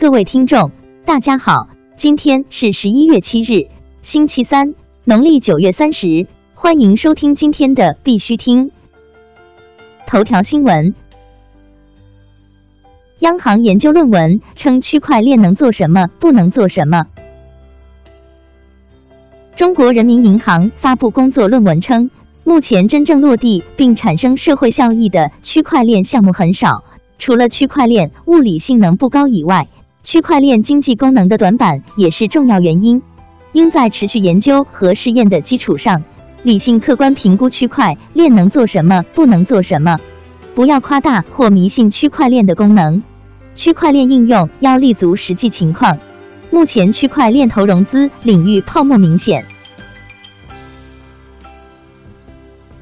各位听众，大家好，今天是十一月七日，星期三，农历九月三十，欢迎收听今天的必须听。头条新闻：央行研究论文称区块链能做什么，不能做什么。中国人民银行发布工作论文称，目前真正落地并产生社会效益的区块链项目很少。除了区块链物理性能不高以外，区块链经济功能的短板也是重要原因。应在持续研究和试验的基础上，理性客观评估区块链能做什么，不能做什么。不要夸大或迷信区块链的功能。区块链应用要立足实际情况。目前区块链投融资领域泡沫明显。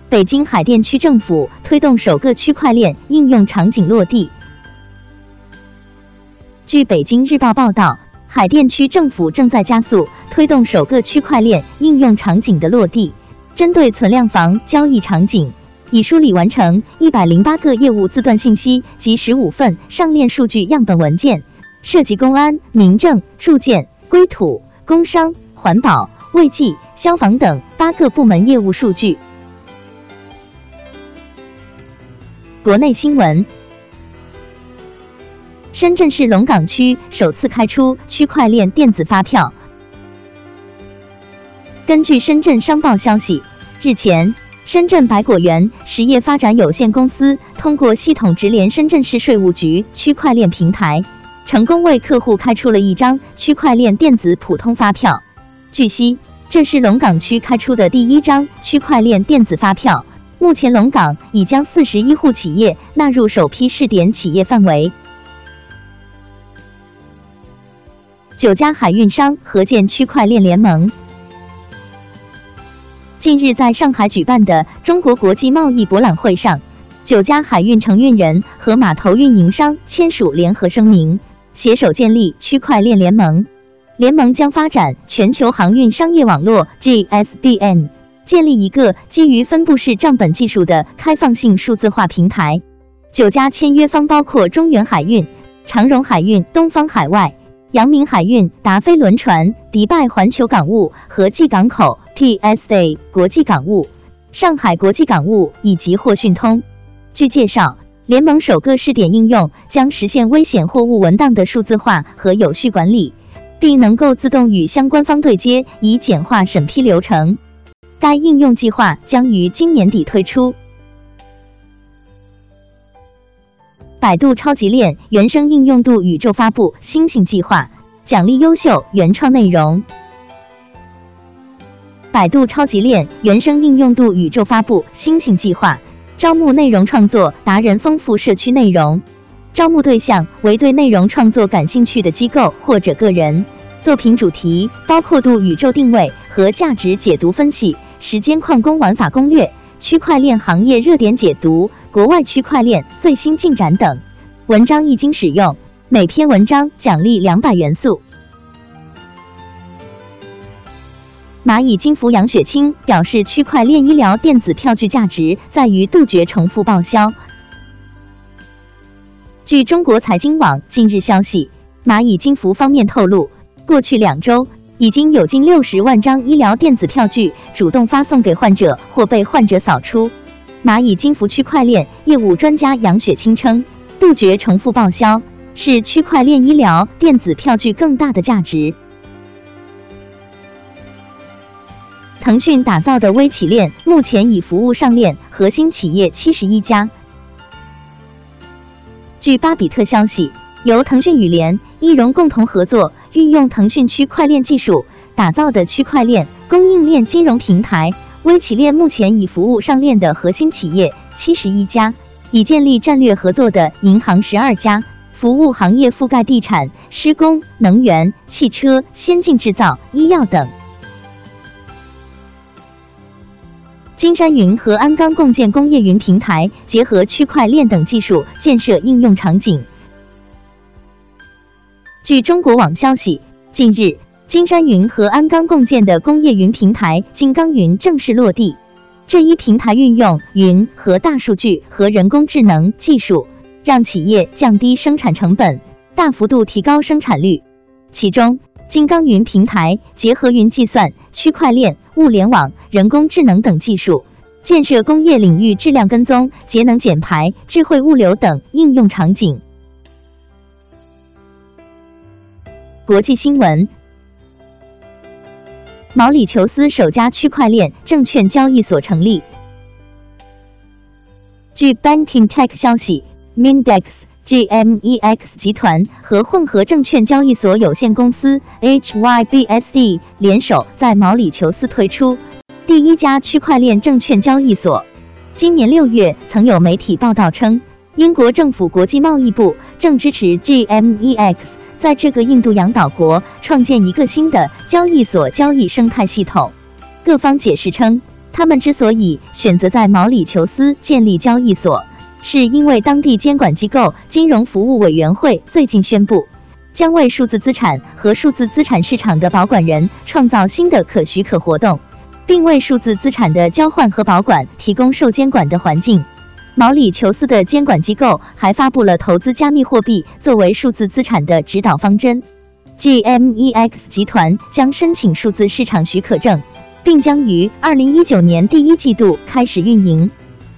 北京海淀区政府推动首个区块链应用场景落地。据北京日报报道，海淀区政府正在加速推动首个区块链应用场景的落地。针对存量房交易场景，已梳理完成一百零八个业务字段信息及十五份上链数据样本文件。涉及公安、民政、住建、规土、工商、环保、卫计、消防等八个部门业务数据。国内新闻：深圳市龙岗区首次开出区块链电子发票。根据深圳商报消息，日前，深圳百果园实业发展有限公司通过系统直连深圳市税务局区块链平台。成功为客户开出了一张区块链电子普通发票。据悉，这是龙岗区开出的第一张区块链电子发票。目前，龙岗已将四十一户企业纳入首批试点企业范围。九家海运商合建区块链联盟。近日，在上海举办的中国国际贸易博览会上，九家海运承运人和码头运营商签署联合声明。携手建立区块链联盟，联盟将发展全球航运商业网络 GSBN，建立一个基于分布式账本技术的开放性数字化平台。九家签约方包括中原海运、长荣海运、东方海外、阳明海运、达飞轮船、迪拜环球港务和际港口 PSA 国际港务、上海国际港务以及货讯通。据介绍。联盟首个试点应用将实现危险货物文档的数字化和有序管理，并能够自动与相关方对接，以简化审批流程。该应用计划将于今年底推出。百度超级链原生应用度宇宙发布星星计划，奖励优秀原创内容。百度超级链原生应用度宇宙发布星星计划。招募内容创作达人，丰富社区内容。招募对象为对内容创作感兴趣的机构或者个人。作品主题包括度宇宙定位和价值解读分析、时间矿工玩法攻略、区块链行业热点解读、国外区块链最新进展等。文章一经使用，每篇文章奖励两百元素。蚂蚁金服杨雪清表示，区块链医疗电子票据价值在于杜绝重复报销。据中国财经网近日消息，蚂蚁金服方面透露，过去两周已经有近六十万张医疗电子票据主动发送给患者或被患者扫出。蚂蚁金服区块链业务专家杨雪清称，杜绝重复报销是区块链医疗电子票据更大的价值。腾讯打造的微企链目前已服务上链核心企业七十一家。据巴比特消息，由腾讯与联、易融共同合作，运用腾讯区块链技术打造的区块链供应链金融平台微企链，目前已服务上链的核心企业七十一家，已建立战略合作的银行十二家，服务行业覆盖地产、施工、能源、汽车、先进制造、医药等。金山云和鞍钢共建工业云平台，结合区块链等技术建设应用场景。据中国网消息，近日，金山云和鞍钢共建的工业云平台金刚云正式落地。这一平台运用云和大数据和人工智能技术，让企业降低生产成本，大幅度提高生产率。其中，金刚云平台结合云计算、区块链、物联网、人工智能等技术，建设工业领域质量跟踪、节能减排、智慧物流等应用场景。国际新闻：毛里求斯首家区块链证券交易所成立。据 Banking Tech 消息，Mindex、GMEX 集团和混合证券交易所有限公司 HYBSD 联手在毛里求斯推出第一家区块链证券交易所。今年六月，曾有媒体报道称，英国政府国际贸易部正支持 GMEX 在这个印度洋岛国创建一个新的交易所交易生态系统。各方解释称。他们之所以选择在毛里求斯建立交易所，是因为当地监管机构金融服务委员会最近宣布，将为数字资产和数字资产市场的保管人创造新的可许可活动，并为数字资产的交换和保管提供受监管的环境。毛里求斯的监管机构还发布了投资加密货币作为数字资产的指导方针。GMEX 集团将申请数字市场许可证。并将于二零一九年第一季度开始运营。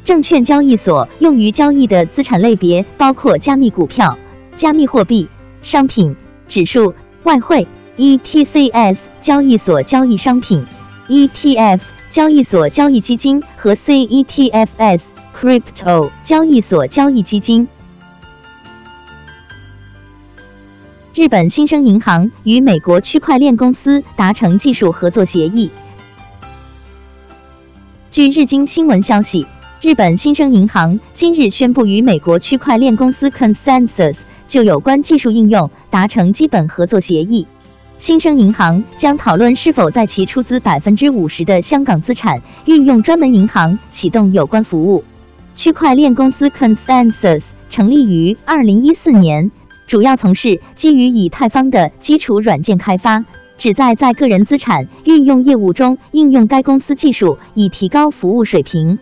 证券交易所用于交易的资产类别包括加密股票、加密货币、商品、指数、外汇、ETCS 交易所交易商品、ETF 交易所交易基金和 CETFS Crypto 交易所交易基金。日本新生银行与美国区块链公司达成技术合作协议。据日经新闻消息，日本新生银行今日宣布与美国区块链公司 Consensus 就有关技术应用达成基本合作协议。新生银行将讨论是否在其出资百分之五十的香港资产运用专门银行启动有关服务。区块链公司 Consensus 成立于二零一四年，主要从事基于以太坊的基础软件开发。旨在在个人资产运用业务中应用该公司技术，以提高服务水平。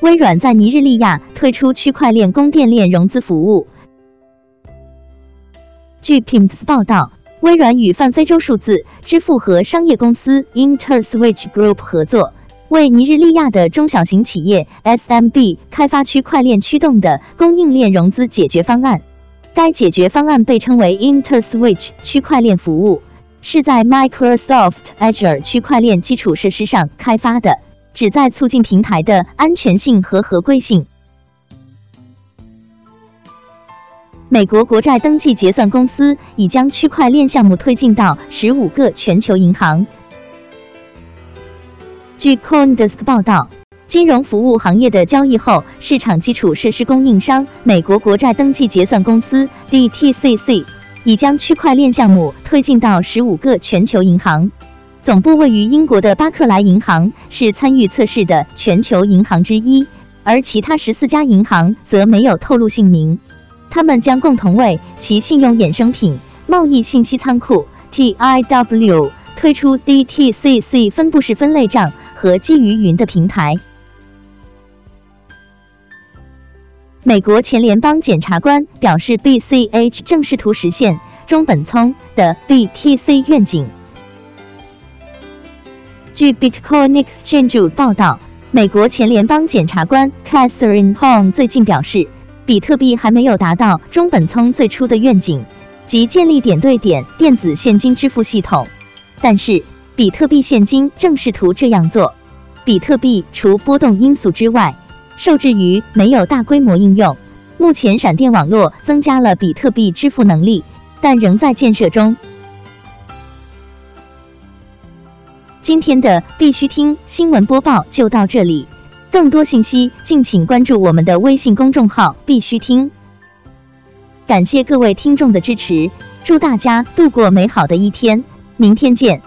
微软在尼日利亚推出区块链供电链融资服务。据 Pimps 报道，微软与泛非洲数字支付和商业公司 InterSwitch Group 合作，为尼日利亚的中小型企业 SMB 开发区块链驱动的供应链融资解决方案。该解决方案被称为 InterSwitch 区块链服务，是在 Microsoft Azure 区块链基础设施上开发的，旨在促进平台的安全性和合规性。美国国债登记结算公司已将区块链项目推进到十五个全球银行。据 CoinDesk 报道。金融服务行业的交易后市场基础设施供应商美国国债登记结算公司 DTCC 已将区块链项目推进到十五个全球银行。总部位于英国的巴克莱银行是参与测试的全球银行之一，而其他十四家银行则没有透露姓名。他们将共同为其信用衍生品贸易信息仓库 TIW 推出 DTCC 分布式分类账和基于云的平台。美国前联邦检察官表示，BCH 正试图实现中本聪的 BTC 愿景。据 Bitcoin Exchange 报道，美国前联邦检察官 Catherine Hong 最近表示，比特币还没有达到中本聪最初的愿景，即建立点对点电子现金支付系统。但是，比特币现金正试图这样做。比特币除波动因素之外，受制于没有大规模应用，目前闪电网络增加了比特币支付能力，但仍在建设中。今天的必须听新闻播报就到这里，更多信息敬请关注我们的微信公众号“必须听”。感谢各位听众的支持，祝大家度过美好的一天，明天见。